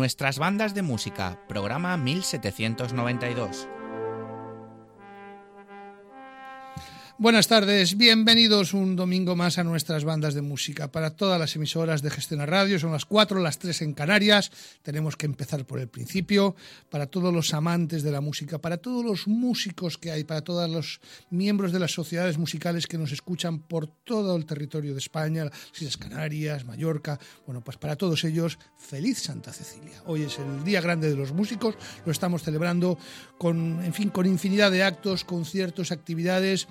Nuestras bandas de música, programa 1792. Buenas tardes, bienvenidos un domingo más a nuestras bandas de música. Para todas las emisoras de Gestiona Radio, son las 4, las 3 en Canarias. Tenemos que empezar por el principio. Para todos los amantes de la música, para todos los músicos que hay, para todos los miembros de las sociedades musicales que nos escuchan por todo el territorio de España, las Islas Canarias, Mallorca. Bueno, pues para todos ellos, feliz Santa Cecilia. Hoy es el día grande de los músicos, lo estamos celebrando con, en fin, con infinidad de actos, conciertos, actividades.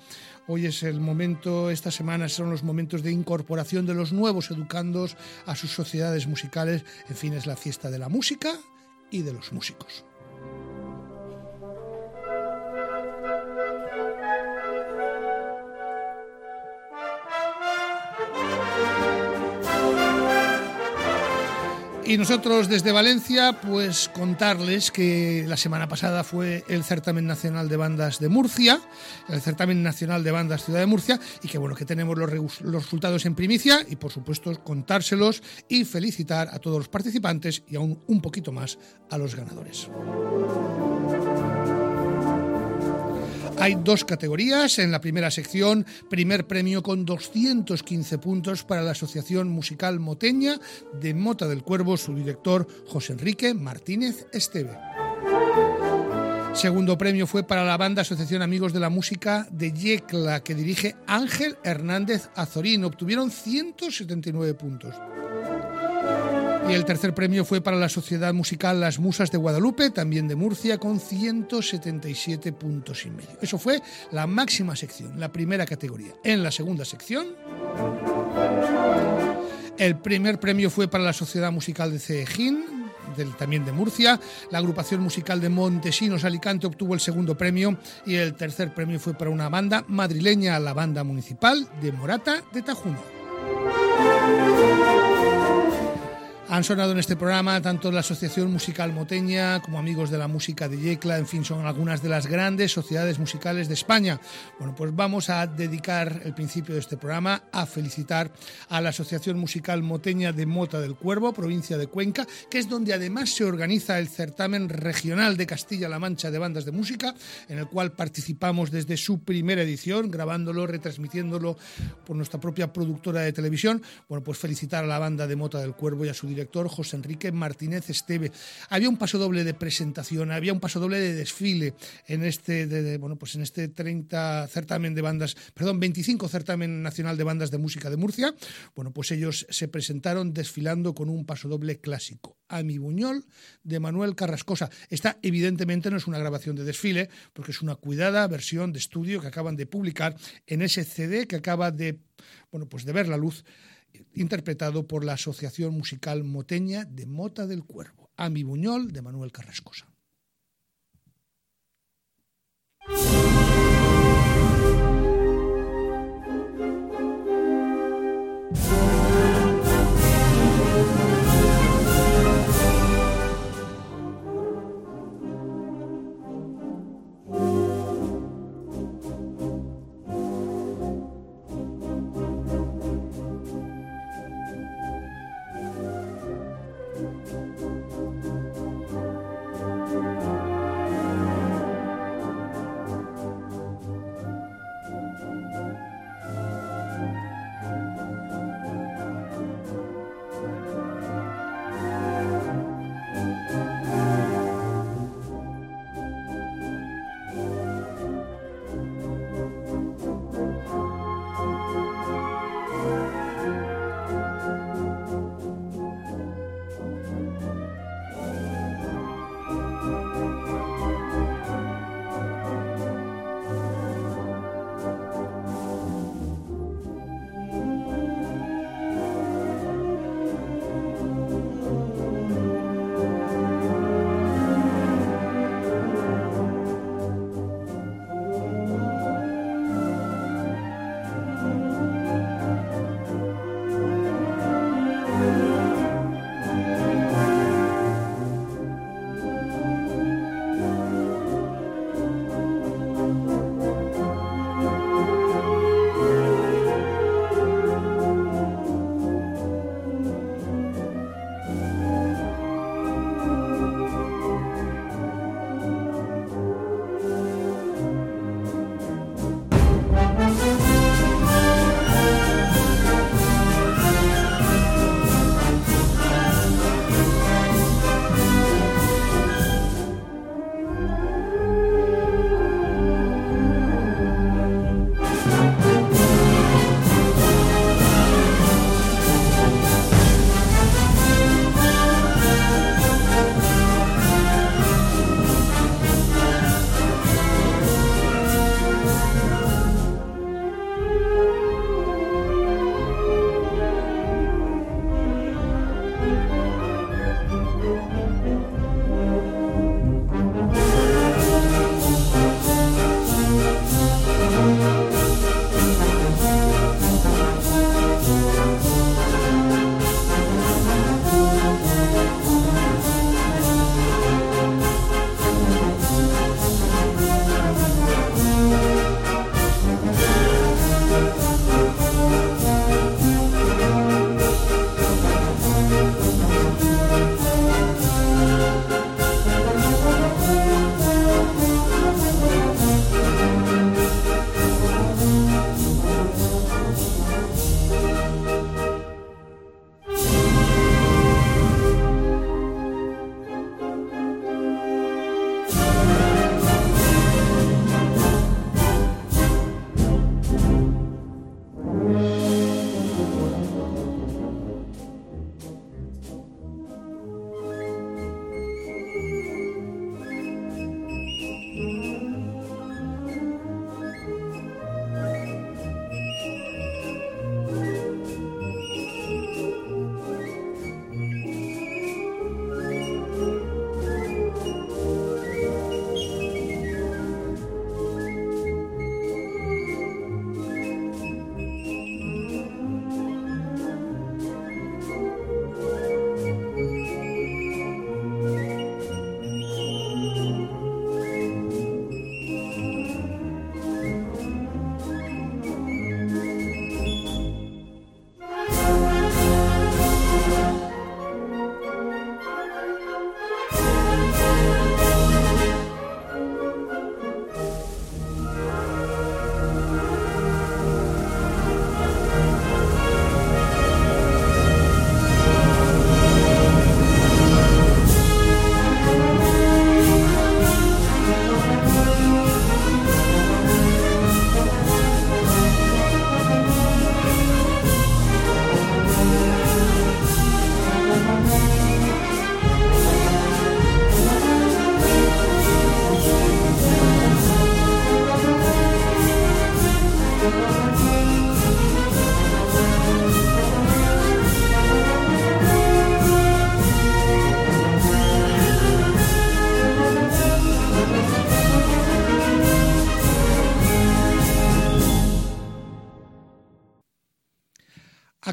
Hoy es el momento, esta semana son los momentos de incorporación de los nuevos educandos a sus sociedades musicales. En fin, es la fiesta de la música y de los músicos. Y nosotros desde Valencia, pues contarles que la semana pasada fue el certamen nacional de bandas de Murcia, el certamen nacional de bandas Ciudad de Murcia, y que bueno, que tenemos los, los resultados en primicia y por supuesto contárselos y felicitar a todos los participantes y aún un poquito más a los ganadores. Hay dos categorías. En la primera sección, primer premio con 215 puntos para la Asociación Musical Moteña de Mota del Cuervo, su director José Enrique Martínez Esteve. Segundo premio fue para la banda Asociación Amigos de la Música de Yecla, que dirige Ángel Hernández Azorín. Obtuvieron 179 puntos. Y el tercer premio fue para la Sociedad Musical Las Musas de Guadalupe, también de Murcia, con 177 puntos y medio. Eso fue la máxima sección, la primera categoría. En la segunda sección, el primer premio fue para la Sociedad Musical de Ceejín, del, también de Murcia. La agrupación musical de Montesinos Alicante obtuvo el segundo premio y el tercer premio fue para una banda madrileña, la banda municipal de Morata de Tajuno. Han sonado en este programa tanto la Asociación Musical Moteña como Amigos de la Música de Yecla, en fin, son algunas de las grandes sociedades musicales de España. Bueno, pues vamos a dedicar el principio de este programa a felicitar a la Asociación Musical Moteña de Mota del Cuervo, provincia de Cuenca, que es donde además se organiza el certamen regional de Castilla-La Mancha de bandas de música, en el cual participamos desde su primera edición, grabándolo, retransmitiéndolo por nuestra propia productora de televisión. Bueno, pues felicitar a la banda de Mota del Cuervo y a su director director José Enrique Martínez Esteve. Había un paso doble de presentación, había un paso doble de desfile en este, bueno, pues en este 30 certamen de bandas, perdón, 25 certamen nacional de bandas de música de Murcia. Bueno, pues ellos se presentaron desfilando con un paso doble clásico, A mi Buñol, de Manuel Carrascosa. Esta evidentemente no es una grabación de desfile, porque es una cuidada versión de estudio que acaban de publicar en ese CD que acaba de, bueno, pues de ver la luz interpretado por la Asociación Musical Moteña de Mota del Cuervo, A mi Buñol de Manuel Carrascosa.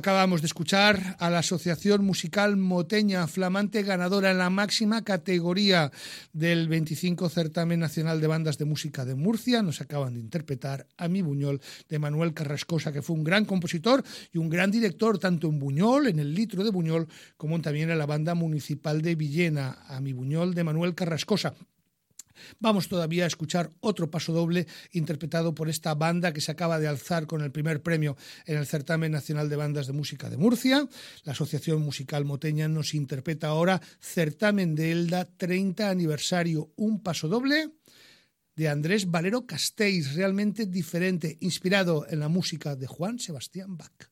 Acabamos de escuchar a la Asociación Musical Moteña, flamante ganadora en la máxima categoría del 25 Certamen Nacional de Bandas de Música de Murcia. Nos acaban de interpretar a mi Buñol de Manuel Carrascosa, que fue un gran compositor y un gran director, tanto en Buñol, en el litro de Buñol, como también en la banda municipal de Villena, a mi Buñol de Manuel Carrascosa. Vamos todavía a escuchar otro paso doble interpretado por esta banda que se acaba de alzar con el primer premio en el Certamen Nacional de Bandas de Música de Murcia. La Asociación Musical Moteña nos interpreta ahora Certamen de Elda 30 aniversario, un paso doble de Andrés Valero Castells, realmente diferente, inspirado en la música de Juan Sebastián Bach.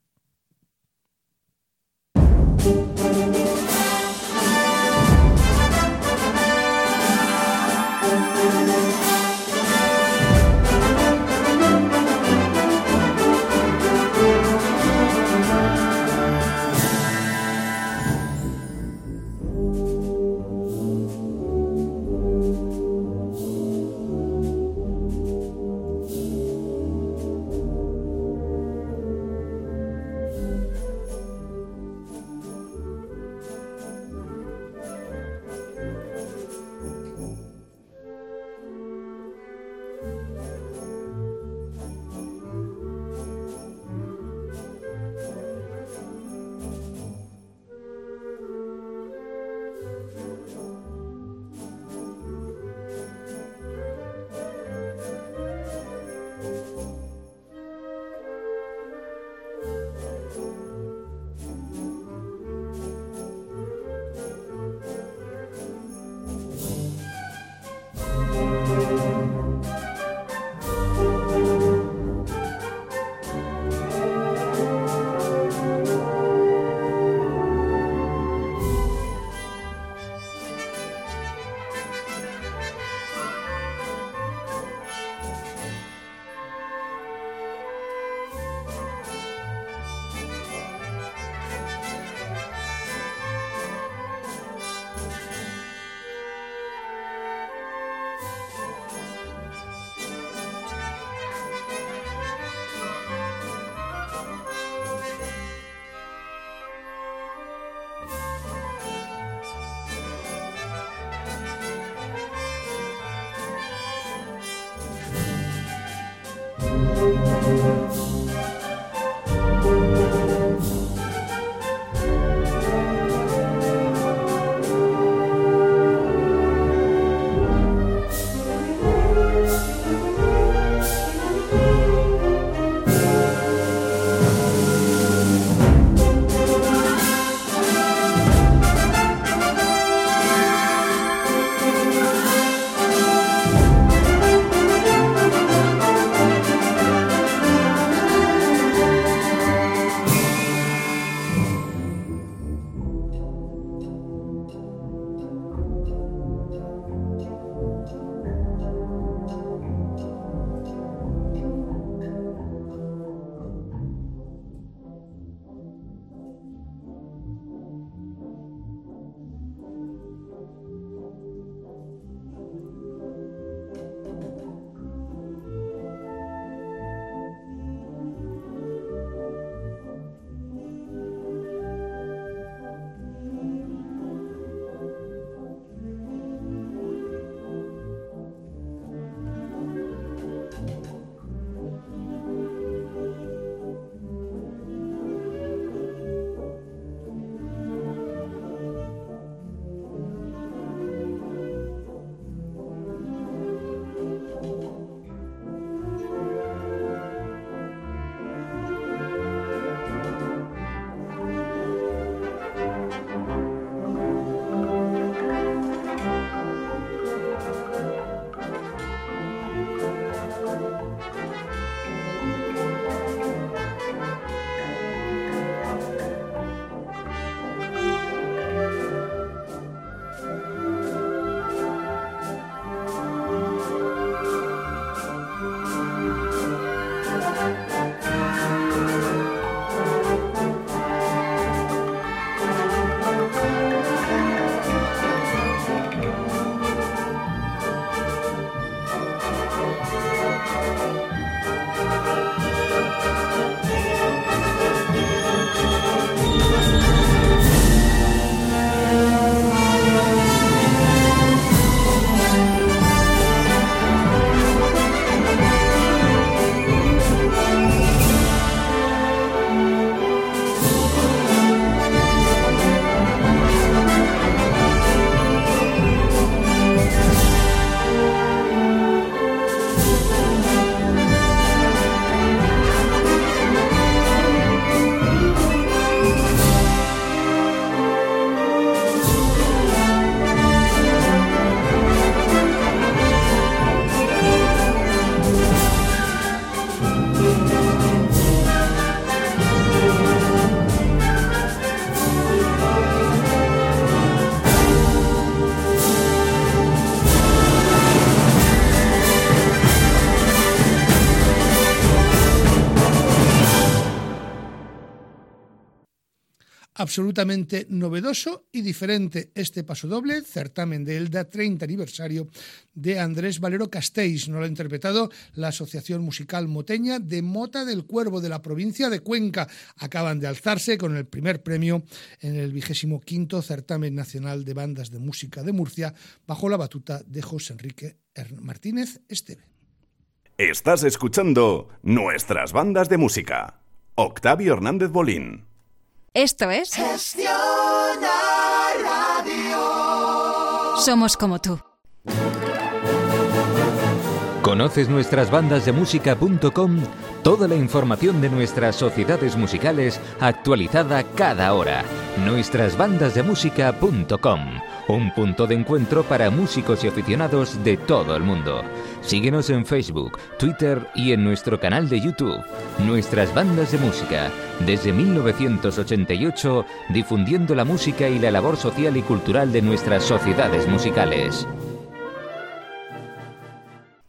Absolutamente novedoso y diferente este paso doble, certamen del 30 aniversario de Andrés Valero Castells. Nos lo ha interpretado la Asociación Musical Moteña de Mota del Cuervo de la provincia de Cuenca. Acaban de alzarse con el primer premio en el vigésimo quinto certamen nacional de bandas de música de Murcia bajo la batuta de José Enrique Martínez Esteve. Estás escuchando nuestras bandas de música. Octavio Hernández Bolín. Esto es Gestiona Radio. Somos como tú. ¿Conoces nuestras bandas de música.com? Toda la información de nuestras sociedades musicales actualizada cada hora. Nuestrasbandasdemusica.com. Un punto de encuentro para músicos y aficionados de todo el mundo. Síguenos en Facebook, Twitter y en nuestro canal de YouTube. Nuestras bandas de música. Desde 1988, difundiendo la música y la labor social y cultural de nuestras sociedades musicales.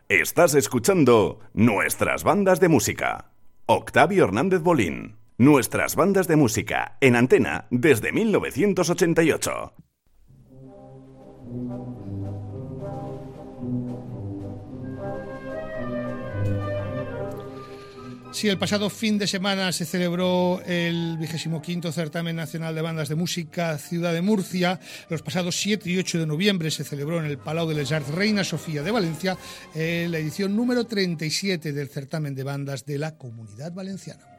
Estás escuchando Nuestras Bandas de Música. Octavio Hernández Bolín. Nuestras Bandas de Música en antena desde 1988. Sí, el pasado fin de semana se celebró el vigésimo quinto certamen nacional de bandas de música Ciudad de Murcia. Los pasados 7 y 8 de noviembre se celebró en el Palau de les Arts Reina Sofía de Valencia eh, la edición número 37 del certamen de bandas de la Comunidad Valenciana.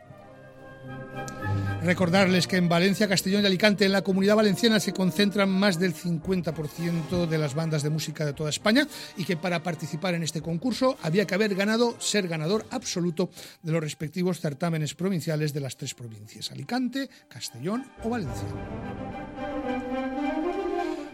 Recordarles que en Valencia, Castellón y Alicante, en la comunidad valenciana, se concentran más del 50% de las bandas de música de toda España y que para participar en este concurso había que haber ganado, ser ganador absoluto de los respectivos certámenes provinciales de las tres provincias, Alicante, Castellón o Valencia.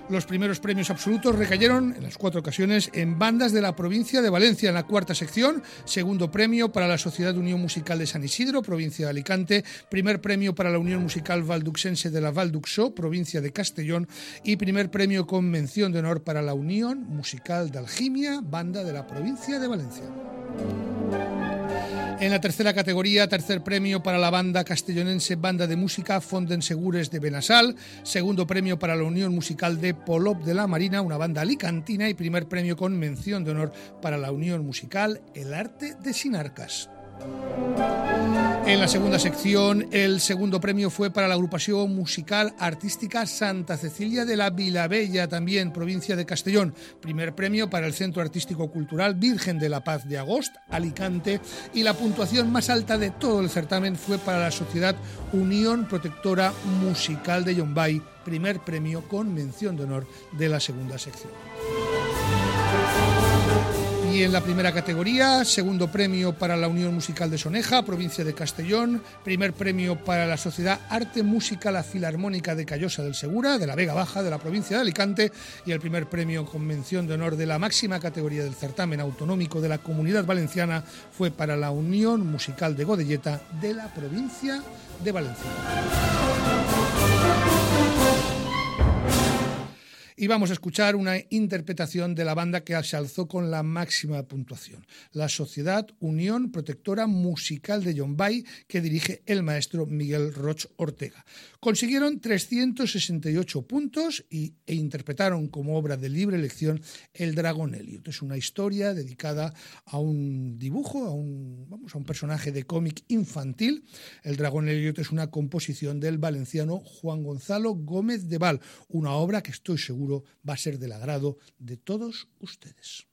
Los primeros premios absolutos recayeron en las cuatro ocasiones en bandas de la provincia de Valencia en la cuarta sección, segundo premio para la Sociedad Unión Musical de San Isidro, provincia de Alicante, primer premio para la Unión Musical Valduxense de la Valduxó, provincia de Castellón, y primer premio con mención de honor para la Unión Musical de Algimia, banda de la provincia de Valencia. En la tercera categoría, tercer premio para la banda castellonense Banda de Música Fonden Segures de Benasal, segundo premio para la Unión Musical de Polop de la Marina, una banda alicantina, y primer premio con mención de honor para la Unión Musical El Arte de Sinarcas. En la segunda sección, el segundo premio fue para la agrupación musical artística Santa Cecilia de la Vilabella, también provincia de Castellón. Primer premio para el Centro Artístico Cultural Virgen de la Paz de Agost, Alicante. Y la puntuación más alta de todo el certamen fue para la Sociedad Unión Protectora Musical de Yombay, primer premio con mención de honor de la segunda sección. Y en la primera categoría, segundo premio para la Unión Musical de Soneja, provincia de Castellón, primer premio para la Sociedad Arte Música La Filarmónica de Callosa del Segura, de la Vega Baja, de la provincia de Alicante, y el primer premio con mención de honor de la máxima categoría del certamen autonómico de la Comunidad Valenciana fue para la Unión Musical de Godelleta de la provincia de Valencia. Y vamos a escuchar una interpretación de la banda que se alzó con la máxima puntuación, la Sociedad Unión Protectora Musical de Yombay, que dirige el maestro Miguel Roch Ortega. Consiguieron 368 puntos y, e interpretaron como obra de libre elección El Dragón Elliot. Es una historia dedicada a un dibujo, a un, vamos, a un personaje de cómic infantil. El Dragón Elliot es una composición del valenciano Juan Gonzalo Gómez de Val, una obra que estoy seguro va a ser del agrado de todos ustedes.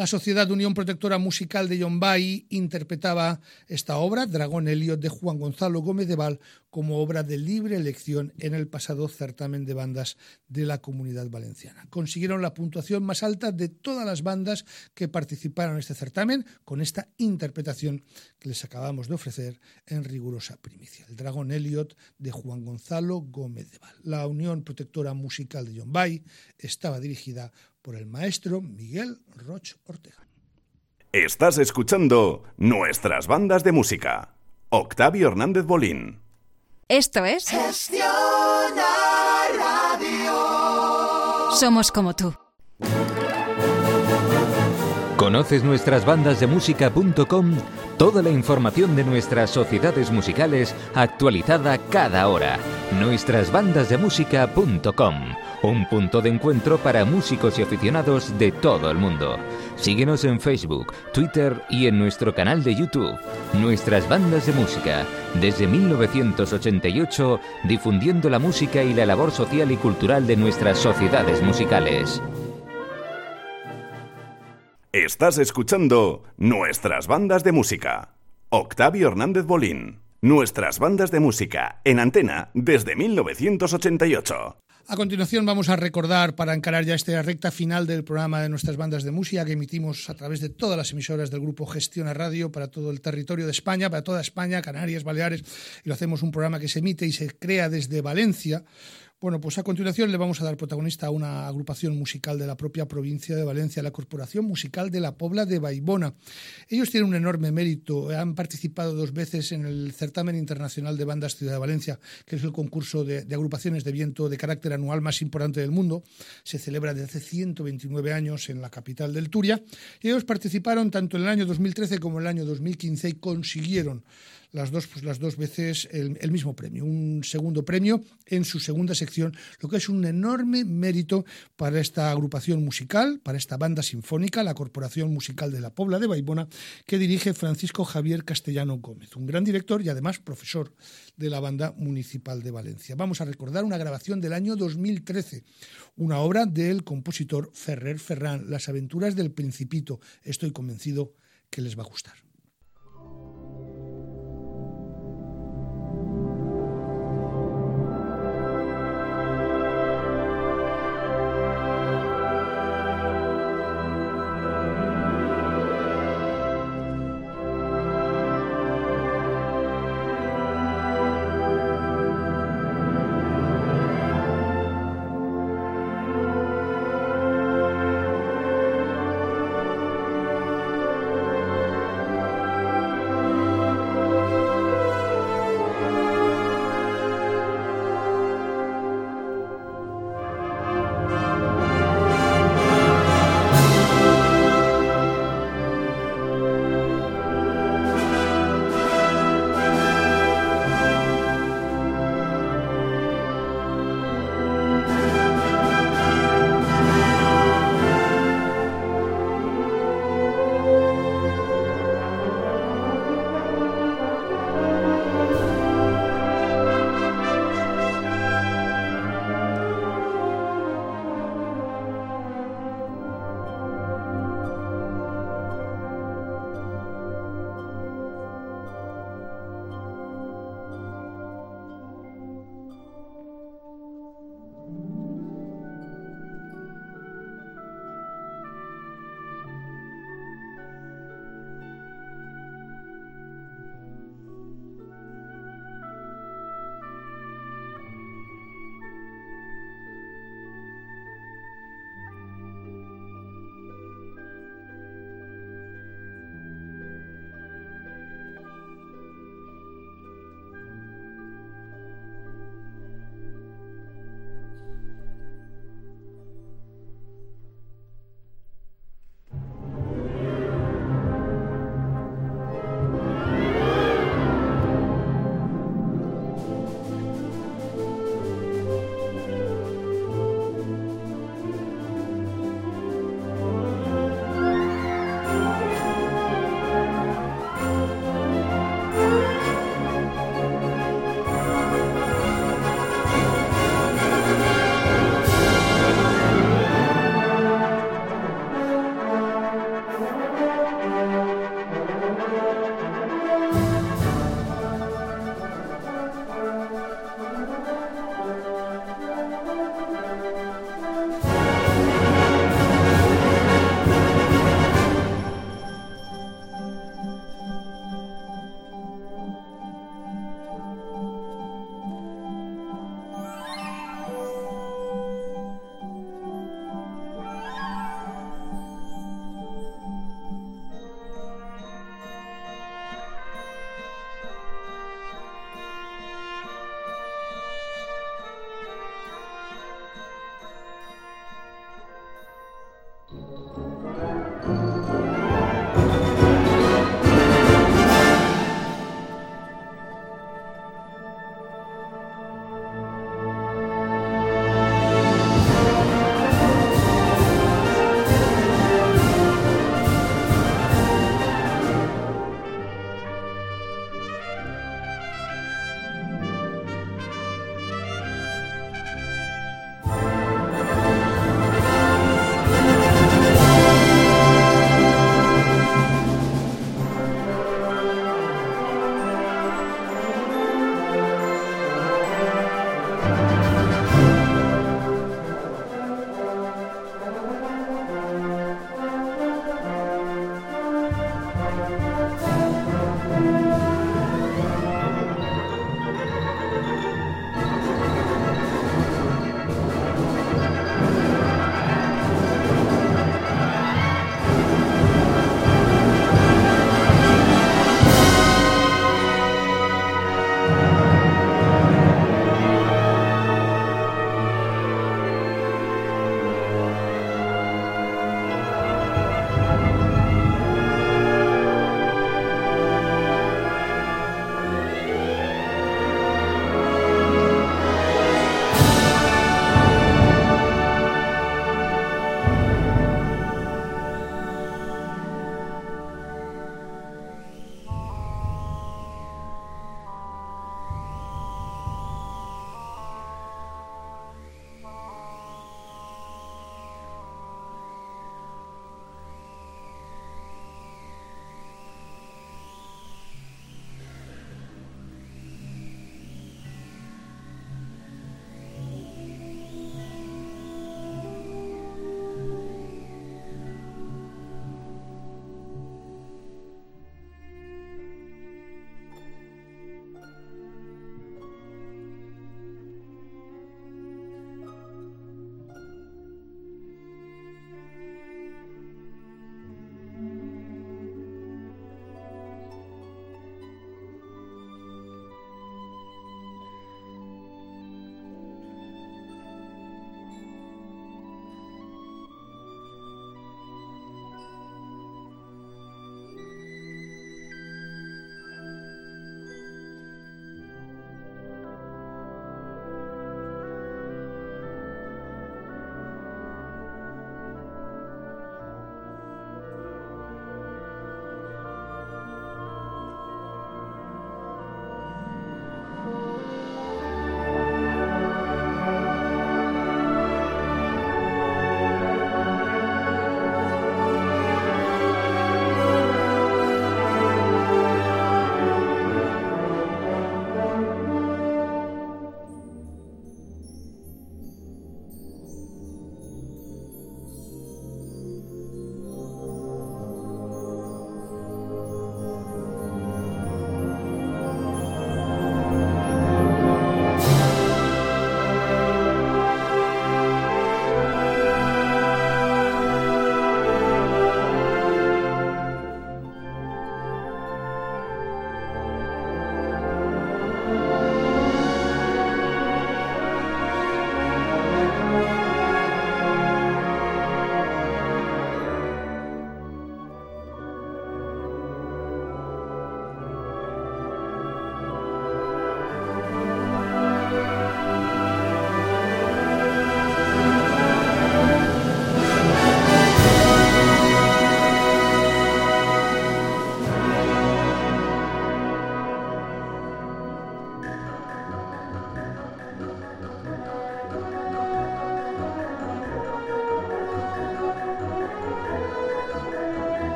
La Sociedad Unión Protectora Musical de Yombay interpretaba esta obra, Dragón Elliot, de Juan Gonzalo Gómez de Val, como obra de libre elección en el pasado certamen de bandas de la Comunidad Valenciana. Consiguieron la puntuación más alta de todas las bandas que participaron en este certamen con esta interpretación que les acabamos de ofrecer en rigurosa primicia. El Dragón Elliot de Juan Gonzalo Gómez de Val. La Unión Protectora Musical de Yombay estaba dirigida por el maestro Miguel Roch Ortega. Estás escuchando nuestras bandas de música. Octavio Hernández Bolín. Esto es. Somos como tú. ¿Conoces nuestras bandas de música.com? Toda la información de nuestras sociedades musicales actualizada cada hora. Nuestrasbandasdemusica.com. Un punto de encuentro para músicos y aficionados de todo el mundo. Síguenos en Facebook, Twitter y en nuestro canal de YouTube. Nuestras bandas de música. Desde 1988, difundiendo la música y la labor social y cultural de nuestras sociedades musicales. Estás escuchando Nuestras Bandas de Música. Octavio Hernández Bolín. Nuestras Bandas de Música en antena desde 1988. A continuación vamos a recordar, para encarar ya esta recta final del programa de nuestras bandas de música que emitimos a través de todas las emisoras del grupo Gestiona Radio para todo el territorio de España, para toda España, Canarias, Baleares, y lo hacemos un programa que se emite y se crea desde Valencia bueno, pues a continuación le vamos a dar protagonista a una agrupación musical de la propia provincia de Valencia, la Corporación Musical de la Pobla de Baibona. Ellos tienen un enorme mérito, han participado dos veces en el Certamen Internacional de Bandas Ciudad de Valencia, que es el concurso de, agrupaciones de viento de carácter anual más importante del mundo. Se celebra desde hace 129 años en la capital del Turia. Y ellos participaron tanto en el año 2013 como en el año 2015 y consiguieron las dos, pues, las dos veces el, mismo premio, un segundo premio en su segunda sección, lo que es un enorme mérito para esta agrupación musical, para esta banda sinfónica, la Corporación Musical de la Pobla de Baibona, que dirige Francisco Javier Castellano Gómez, un gran director y además profesor de la banda municipal de Valencia. Vamos a recordar una grabación del año 2013, una obra del compositor Ferrer Ferrán, Las aventuras del Principito. Estoy convencido que les va a gustar.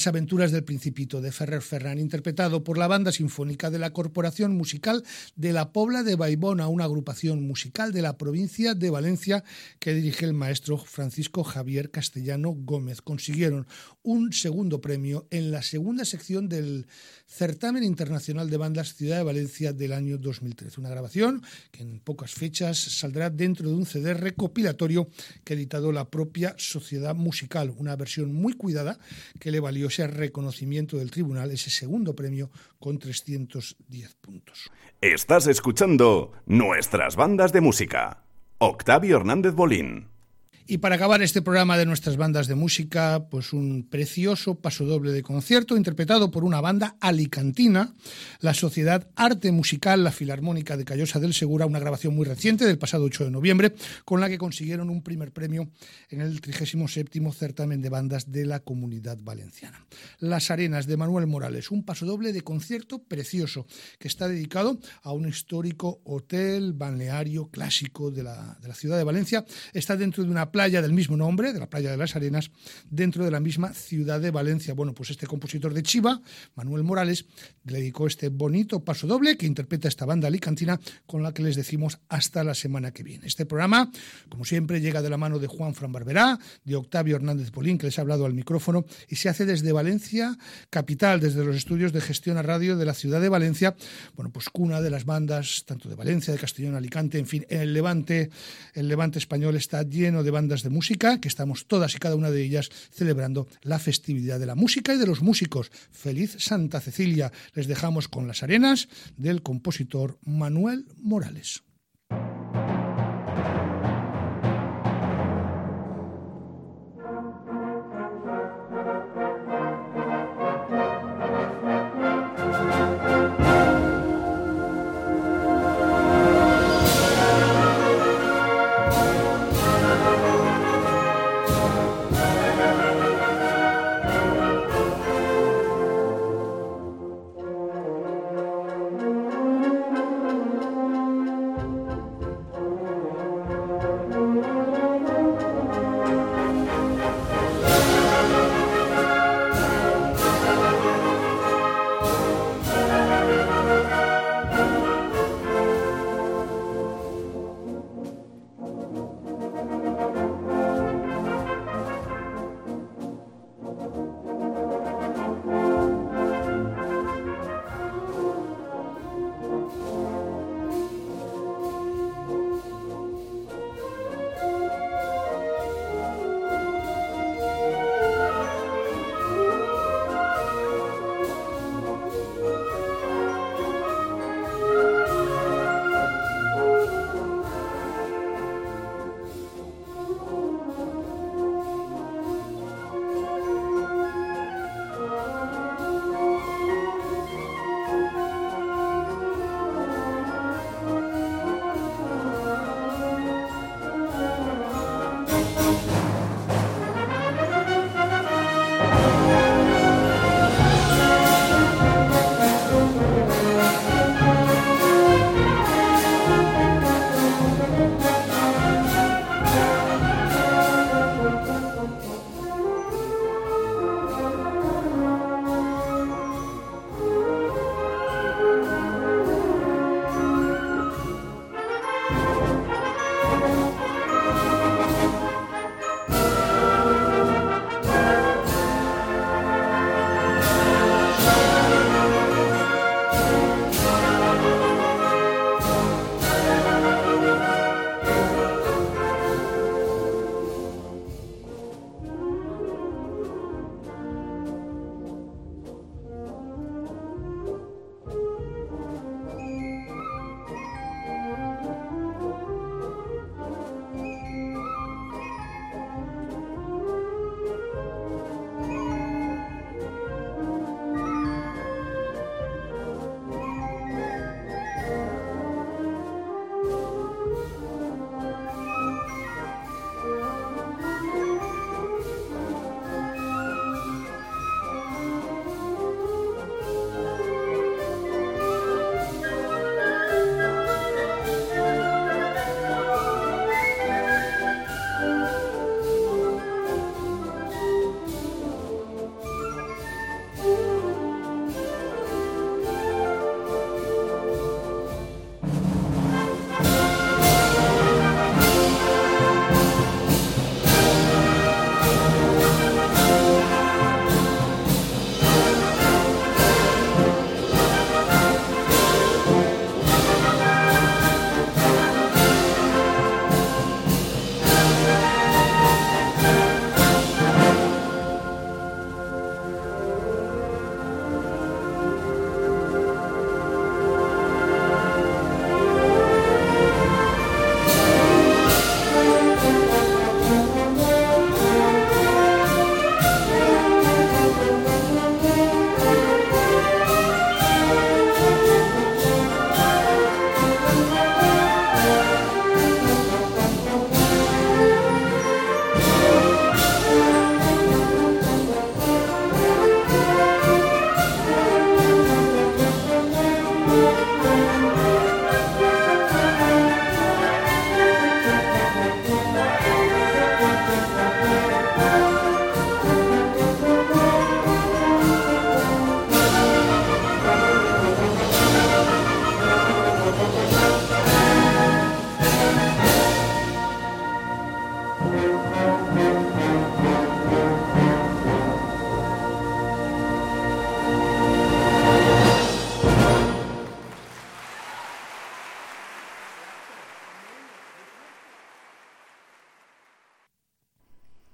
Las aventuras del Principito de Ferrer Ferran, interpretado por la Banda Sinfónica de la Corporación Musical de la Pobla de Baibona, una agrupación musical de la provincia de Valencia que dirige el maestro Francisco Javier Castellano Gómez. Consiguieron un segundo premio en la segunda sección del Certamen Internacional de Bandas Ciudad de Valencia del año 2013. Una grabación que en pocas fechas saldrá dentro de un CD recopilatorio que ha editado la propia Sociedad Musical, una versión muy cuidada que le valió ese reconocimiento del tribunal, ese segundo premio con 310 puntos. Estás escuchando nuestras bandas de música. Octavio Hernández Bolín. Y para acabar este programa de nuestras bandas de música, pues un precioso paso doble de concierto interpretado por una banda alicantina, la Sociedad Arte Musical La Filarmónica de Callosa del Segura, una grabación muy reciente del pasado 8 de noviembre, con la que consiguieron un primer premio en el 37 certamen de bandas de la Comunidad Valenciana. Las Arenas de Manuel Morales, un paso doble de concierto precioso que está dedicado a un histórico hotel balneario clásico de la, de la ciudad de Valencia. Está dentro de una playa del mismo nombre, de la playa de las Arenas, dentro de la misma ciudad de Valencia. Bueno, pues este compositor de Chiva, Manuel Morales, le dedicó este bonito paso doble que interpreta esta banda alicantina con la que les decimos hasta la semana que viene. Este programa, como siempre, llega de la mano de Juan Fran Barberá, de Octavio Hernández Polín, que les ha hablado al micrófono, y se hace desde Valencia, capital, desde los estudios de gestión a radio de la ciudad de Valencia, bueno, pues cuna de las bandas, tanto de Valencia, de Castellón, Alicante, en fin, el Levante, el Levante español está lleno de bandas de música, que estamos todas y cada una de ellas celebrando la festividad de la música y de los músicos. Feliz Santa Cecilia. Les dejamos con las arenas del compositor Manuel Morales.